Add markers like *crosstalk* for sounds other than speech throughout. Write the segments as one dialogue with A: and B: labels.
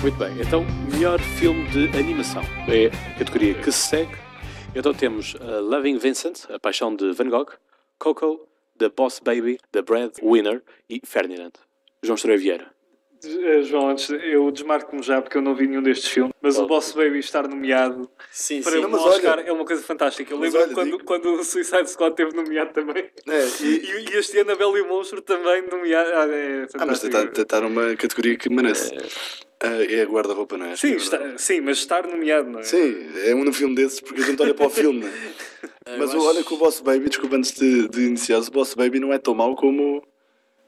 A: Muito bem, então, melhor filme de animação é a categoria que se segue. Então temos uh, Loving Vincent, A Paixão de Van Gogh, Coco, The Boss Baby, The Breadwinner e Ferdinand. João Estreia Vieira.
B: Eh, João, antes eu desmarco-me já porque eu não vi nenhum destes filmes, mas o Boss Baby estar nomeado
C: Sim,
B: para
C: sim.
B: um
D: mas
B: Oscar
D: olha-
B: é uma coisa fantástica. Eu lembro quando,
D: digo-
B: quando o Suicide Squad teve nomeado também.
D: É,
B: E, *laughs*
D: e-
B: este ano a Bela e o Monstro também nomeado. Ah, é
D: ah, mas está numa categoria que merece. Ah, é a guarda-roupa, não é?
B: Sim,
D: É
B: está- sim, mas estar nomeado, não é?
D: Sim, é um filme desses porque a gente olha para o filme, não é? *laughs* Mas
C: eu
D: olha
C: acho-
D: que o Boss Baby, desculpa antes de, de iniciar, o Boss Baby não é tão mau como,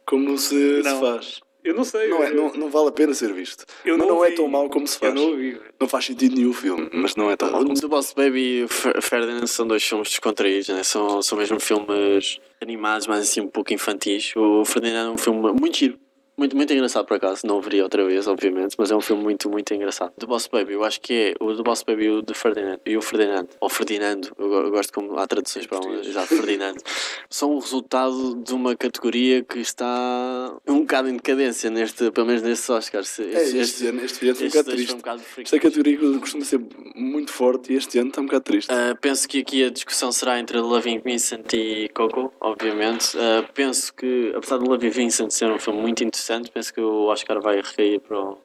D: como se, se
B: Não.
D: faz.
B: Eu não sei.
D: Não, é,
B: eu,
D: não, não vale a pena ser visto.
B: eu
D: mas
B: não
D: não é
B: vi.
D: tão mau como se
B: eu
D: faz.
B: não ouvi.
D: Não faz sentido nenhum o filme, mas não é tão mau.
C: The Boss Baby e Ferdinand são dois filmes descontraídos, né? são, são mesmo filmes animados, mas assim um pouco infantis. O Ferdinand é um filme muito giro, muito, muito engraçado por acaso. Não veria outra vez, obviamente, mas é um filme muito, muito engraçado. The Boss Baby, eu acho que é o The Boss Baby e o, de Ferdinand, e o Ferdinand, ou Ferdinando, eu, eu gosto como há traduções para um, exato, Ferdinando, *laughs* são o resultado de uma categoria que está um bocado em decadência, neste, pelo menos nestes Oscars.
D: É, este, ano, este ano foi um bocado triste.
C: um bocado
D: Esta categoria costuma ser muito forte e este ano está um bocado triste.
C: Uh, penso que aqui a discussão será entre Loving Vincent e Coco, obviamente. Uh, penso que, apesar de Loving Vincent ser um filme muito interessante, penso que o Oscar vai recair para o,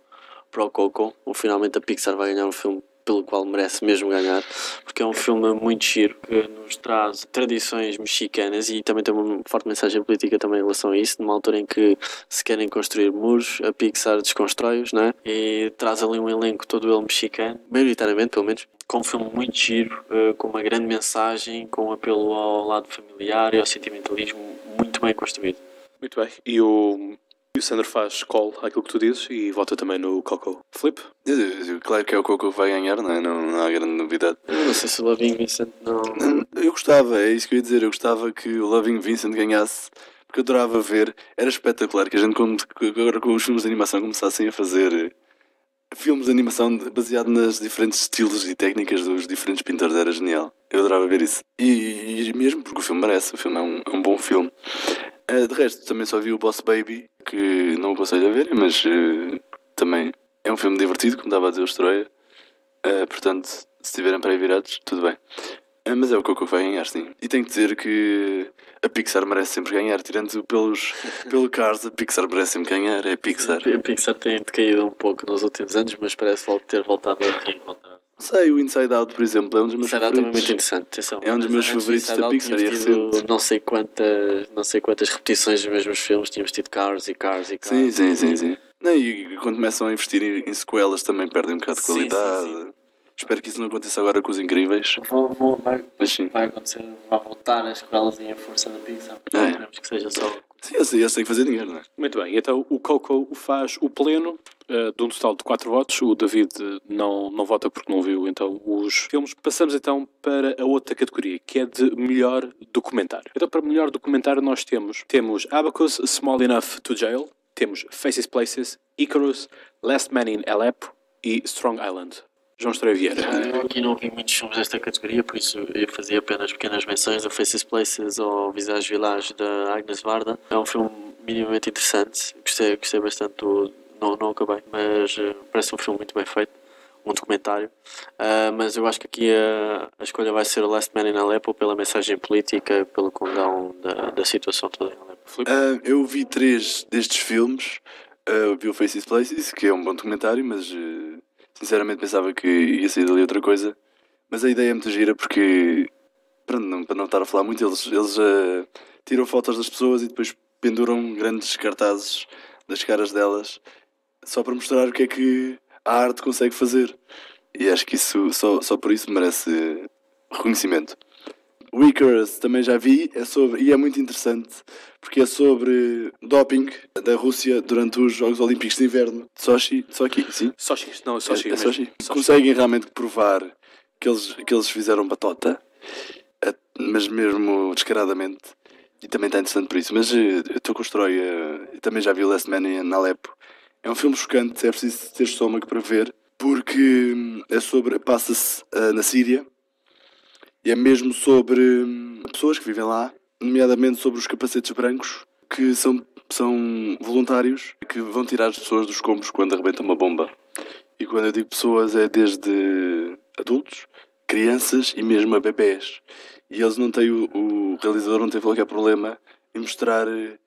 C: para o Coco. Ou finalmente a Pixar vai ganhar um filme pelo qual merece mesmo ganhar, porque é um filme muito giro que nos traz tradições mexicanas e também tem uma forte mensagem política também em relação a isso, numa altura em que se querem construir muros, a Pixar desconstrói-os, né? E traz ali um elenco todo ele mexicano, maioritariamente pelo menos, com um filme muito giro, eh, com uma grande mensagem, com um apelo ao lado familiar e ao sentimentalismo muito bem construído.
A: Muito bem. E o, e o Sandro faz call àquilo que tu dizes e vota também no Coco. Flip?
D: Claro que é o Coco que vai ganhar, não, é? não, não há grande novidade.
C: Eu não sei se o Loving Vincent não...
D: Eu gostava, é isso que eu ia dizer, eu gostava que o Loving Vincent ganhasse, porque eu adorava ver, era espetacular que a gente, agora com os filmes de animação, começassem a fazer eh, filmes de animação baseado nas diferentes estilos e técnicas dos diferentes pintores, era genial. Eu adorava ver isso. E, e mesmo porque o filme merece, o filme é um, é um bom filme. Eh, de resto, também só vi o Boss Baby, que não aconselho a ver, mas eh, também é um filme divertido, como estava a dizer o Estroia. Eh, portanto, se estiverem para aí virados, tudo bem. Ah, mas é o Coco que vai ganhar, sim. E tenho que dizer que a Pixar merece sempre ganhar, tirando pelos, *laughs* pelo Cars, a Pixar merece sempre ganhar, é a Pixar.
C: A Pixar tem decaído um pouco nos últimos anos, mas parece ter voltado a reencontrar.
D: Sei, o Inside Out, por exemplo, é um dos meus
C: Inside Out também é
D: favoritos.
C: muito interessante. Atenção,
D: É um dos meus favoritos da
C: Out
D: Pixar, e recente.
C: não sei, quantas, não sei quantas repetições dos mesmos filmes. Tínhamos tido Cars e Cars e Cars.
D: Sim, sim, sim, sim. Não, e quando começam a investir em, em sequelas também perdem um bocado de
C: Sim, sim,
D: qualidade. Espero que isso não aconteça agora com os incríveis.
C: Vou, vou, vai,
D: Mas sim.
C: vai acontecer, vai voltar as escolas e a força da Pixar.
D: É.
C: Esperemos que seja só.
D: Sim, eu sei, eu sei que fazer dinheiro, não é?
A: Muito bem. Então o Coco faz o pleno eh, de um total de 4 votos. O David não, não vota porque não viu então os filmes. Passamos então para a outra categoria, que é de melhor documentário. Então para melhor documentário nós temos, temos Abacus, Small Enough to Jail, temos Faces Places, Icarus, Last Man in Aleppo e Strong Island. João Estreia Vieira.
C: Eu aqui não vi muitos filmes desta categoria, por isso eu fazia apenas pequenas menções. O Faces Places ou Visage Village da Agnes Varda. É um filme minimamente interessante. Gostei, gostei bastante do. Não, não acabei, mas eh, parece um filme muito bem feito. Um documentário. Ah, mas eu acho que aqui a, a escolha vai ser Last Man in Aleppo pela mensagem política, pelo condão da, da situação toda em Aleppo.
D: Ah, eu vi três destes filmes. Eu vi o Faces Places, que é um bom documentário, mas eh, sinceramente pensava que ia sair dali outra coisa. Mas a ideia é muito gira porque, para não, para não estar a falar muito, eles, eles ah, tiram fotos das pessoas e depois penduram grandes cartazes das caras delas só para mostrar o que é que a arte consegue fazer. E acho que isso, só, só por isso merece reconhecimento. Icarus também já vi, é sobre, e é muito interessante, porque é sobre doping da Rússia durante os Jogos Olímpicos de Inverno. de Sochi, Sochi, sim.
A: Sochi, não, Sochi.
D: é, é
A: mesmo.
D: Sochi. Conseguem realmente provar que eles, que eles fizeram batota, eh, mas mesmo descaradamente. E também está interessante por isso. Mas eh, eu estou com o Stroy, eh, também já vi o Last Man in Aleppo. É um filme chocante, é preciso ter estômago para ver, porque hum, é sobre. passa-se eh, na Síria E é mesmo sobre hum, pessoas que vivem lá, nomeadamente sobre os capacetes brancos, que são, são voluntários que vão tirar as pessoas dos escombros quando arrebenta uma bomba. E quando eu digo pessoas é desde adultos, crianças e mesmo a bebés. E eles não têm, o, o realizador não teve qualquer problema em mostrar eh,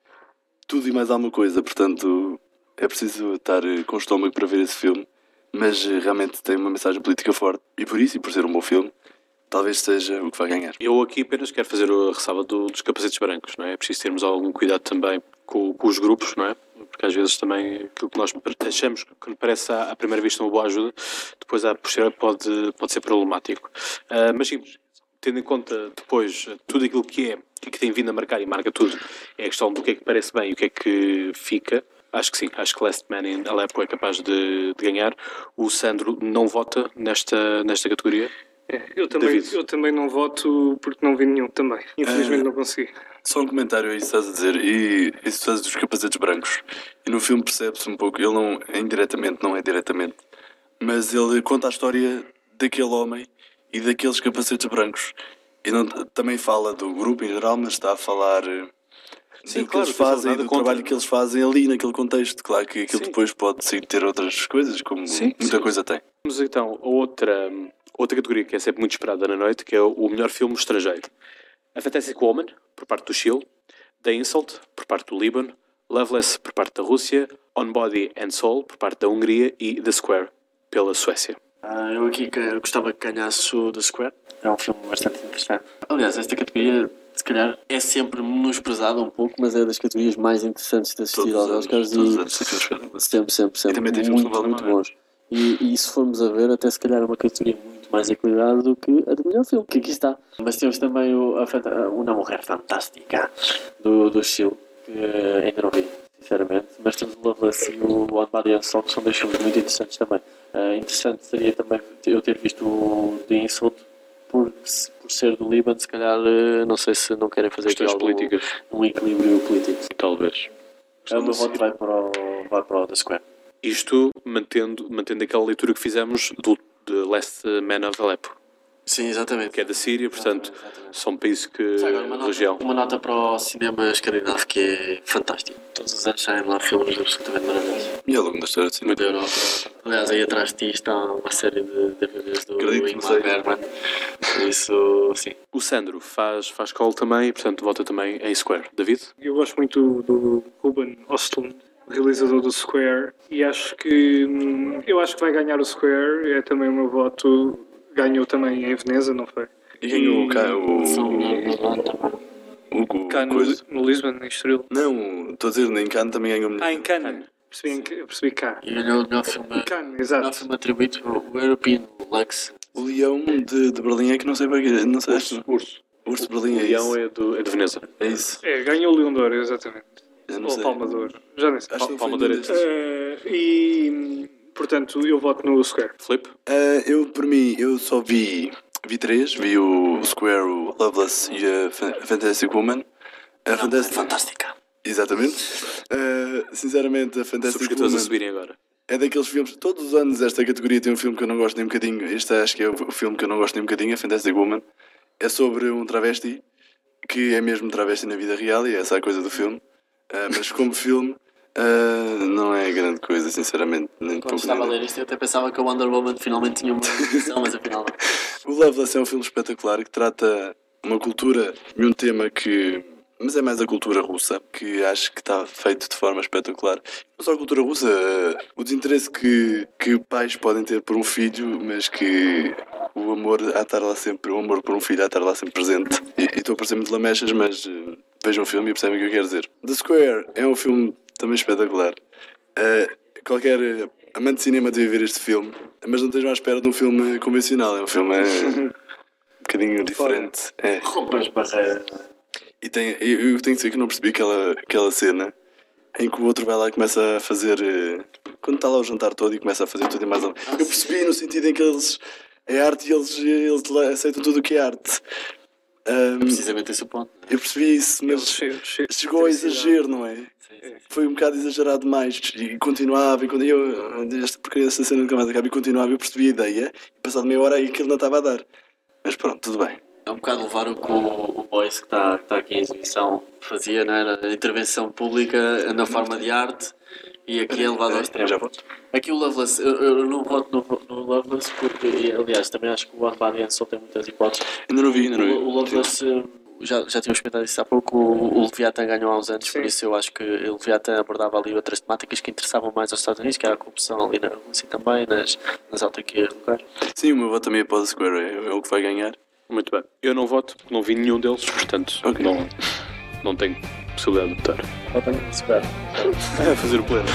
D: tudo e mais alguma coisa. Portanto, é preciso estar eh, com o estômago para ver esse filme. Mas eh, realmente tem uma mensagem política forte. E por isso, e por ser um bom filme, talvez seja o que vai ganhar.
A: Eu aqui apenas quero fazer a ressalva do- dos capacetes brancos, não é? É preciso termos algum cuidado também com, com os grupos, não é? Porque às vezes também aquilo que nós achamos que parece à, primeira vista uma boa ajuda, depois à posterior pode, pode ser problemático. Ah, mas sim, tendo em conta depois tudo aquilo que é que tem vindo a marcar e marca tudo, é a questão do que é que parece bem e o que é que fica. Acho que sim, acho que Last Man in Aleppo é capaz de, de ganhar. O Sandro não vota nesta, nesta categoria.
B: É, eu, também,
A: David.
B: eu também não voto porque não vi nenhum também. Infelizmente não consegui.
D: Só um comentário aí, estás a dizer, e isso estás dos capacetes brancos. E no filme percebe-se um pouco, ele não é indiretamente, não é diretamente, mas ele conta a história daquele homem e daqueles capacetes brancos. E não, também fala do grupo em geral, mas está a falar eh,
A: Sim,
D: do que
A: claro,
D: eles fazem, do
A: contra.
D: trabalho que eles fazem ali naquele contexto. Claro que aquilo
A: Sim.
D: depois pode sim, ter outras coisas, como
A: Sim,
D: muita
A: sim.
D: coisa tem.
A: Vamos então a outra, outra categoria que é sempre muito esperada na noite, que é o melhor filme estrangeiro. A Fantastic Woman, por parte do Chile, The Insult, por parte do Líbano, Loveless, por parte da Rússia, On Body and Soul, por parte da Hungria e The Square, pela Suécia.
C: Ah, eu aqui eu gostava que ganhasse o The Square. É um filme bastante interessante. Aliás, esta categoria, se calhar, é sempre menosprezada um pouco, mas é das categorias mais interessantes de assistir
D: Todos
C: aos
D: os anos,
C: Oscars
D: todos os
C: e
D: anos,
C: sempre, sempre, sempre.
D: também tem filmes
C: muito, muito
D: pena.
C: bons. E, e se formos a ver, até se calhar é uma categoria muito mais equilibrada do que a do melhor filme, que aqui está. Mas temos também o, a, Uma Mulher Fantástica do, do Chile, que eh, ainda não vi, sinceramente. Mas temos o Loveless e o One Body and Soul, que são dois filmes muito interessantes também. Eh, interessante seria também eu ter visto o The Insult, por, por ser do Líbano, se calhar, eh, não sei se não querem fazer aqui
A: Questões políticas,
C: um equilíbrio político.
A: talvez.
C: O meu voto vai para o, vai para o The Square.
A: Isto mantendo, mantendo aquela leitura que fizemos do The Last Man of Aleppo,
C: Sim, exatamente.
A: que é da Síria, portanto, são países que.
C: Agora uma nota,
A: região.
C: uma nota para o cinema escandinavo que é fantástico. Todos os anos saem lá filmes absolutamente maravilhosos.
D: E ao longo da história do cinema.
C: Da Europa. Aliás, aí atrás de ti está uma série de DVDs do Ingmar
D: sei.
C: Bergman. Por isso, sim.
A: O Sandro faz, faz call também, portanto, vota também em Square. David?
B: Eu gosto muito do Ruben Ostlund, realizador do Square, e acho que hum, eu acho que vai ganhar o Square. É também o meu voto. Ganhou também em Veneza, não foi?
D: E ganhou cá o. O, o,
B: Cá no,
D: coisa.
B: no Lisbon, em Estoril.
D: Não, estou a dizer, nem Cannes também ganhou
B: Ah, em Cannes. Percebi, em, percebi cá.
C: E ganhou o melhor filme,
B: Cannes,
C: melhor
B: exato.
C: filme atribuído o European Lux.
D: O Leão de, de Berlim é que não sei para quê. Não sei.
A: Urso. Urso.
D: O Urso de
A: O
D: Berlim é
A: Leão
D: isso.
A: é, do, é de Veneza.
D: É isso.
B: É, ganhou o Leão de Ouro, exatamente.
D: Eu não
B: Ou
D: sei.
B: Palma de Ouro. Já nem sei.
D: Acho
A: Palma de Ouro.
B: Eh, e, portanto, eu voto no Square.
A: Flip?
D: Ah, eu, por mim, eu só vi, vi três. Vi o Square, o Loveless e a Fantastic Woman. A Fantastic...
C: Fantástica.
D: Exatamente. Ah, sinceramente, a Fantastic
A: Subscritores a
D: Woman
A: subirem agora.
D: é daqueles filmes... Todos os anos esta categoria tem um filme que eu não gosto nem um bocadinho. Este acho que é o filme que eu não gosto nem um bocadinho, a Fantastic Woman. É sobre um travesti, que é mesmo travesti na vida real e essa é a coisa do filme. Ah, mas como filme, ah, não é grande coisa, sinceramente. Nem
C: Quando estava a ler isto, eu até pensava que o Wonder Woman finalmente tinha uma edição, mas afinal não. *laughs*
D: O Loveless é um filme espetacular que trata uma cultura e um tema que. Mas é mais a cultura russa, que acho que está feito de forma espetacular. Não só a cultura russa, eh, o desinteresse que, que pais podem ter por um filho, mas que o amor de estar lá sempre, o amor por um filho há de estar lá sempre presente. E estou a parecer muito lamechas, mas eh, vejam o filme e percebem o que eu quero dizer. The Square é um filme também espetacular. Eh, qualquer amante de cinema deve ver este filme, mas não estejam à espera de um filme convencional. É um filme eh, *laughs* um bocadinho diferente. É.
C: Rompa as barreiras.
D: E tem, eu, eu tenho que dizer que não percebi aquela, aquela cena em que o outro vai lá e começa a fazer. eh, Quando está lá o jantar todo e começa a fazer tudo e mais algo. Eu percebi no sentido em que eles. É arte e eles, eles aceitam tudo o que é arte. Ahm,
C: Precisamente esse o ponto.
D: eu percebi isso, mas
B: Che- che-
D: chegou a exagero, não é?
C: Sim, sim.
D: Foi um bocado exagerado demais e continuava, e quando eu, esta porcaria desta cena nunca mais acaba, e continuava, eu percebi a ideia, e passado meia hora aí aquilo não estava a dar. Mas pronto, tudo bem.
C: É um bocado levar o que o, o Boyce que está tá aqui em exibição fazia, não era? A intervenção pública na forma de arte e aqui é levado ao extremo. Aqui o Loveless, eu, eu não voto no, no Loveless porque, aliás, também acho que o One Ansel tem muitas hipóteses.
D: Ainda não vi, ainda não vi.
C: O, o Loveless, eh, já, já tínhamos comentado isso há pouco, o, o Leviathan ganhou há uns anos, por
B: Sim.
C: isso eu acho que o Leviathan abordava ali outras temáticas que interessavam mais aos Estados Unidos, que era a corrupção ali na Rússia também, nas, nas autarquias locais.
D: Sim, o meu voto também é para o Square, é, é o que vai ganhar.
A: Muito bem. Eu não voto, porque não vi nenhum deles, portanto
D: Ok.
A: não, não tenho possibilidade de votar.
C: Votam no Square.
D: É fazer o pleno.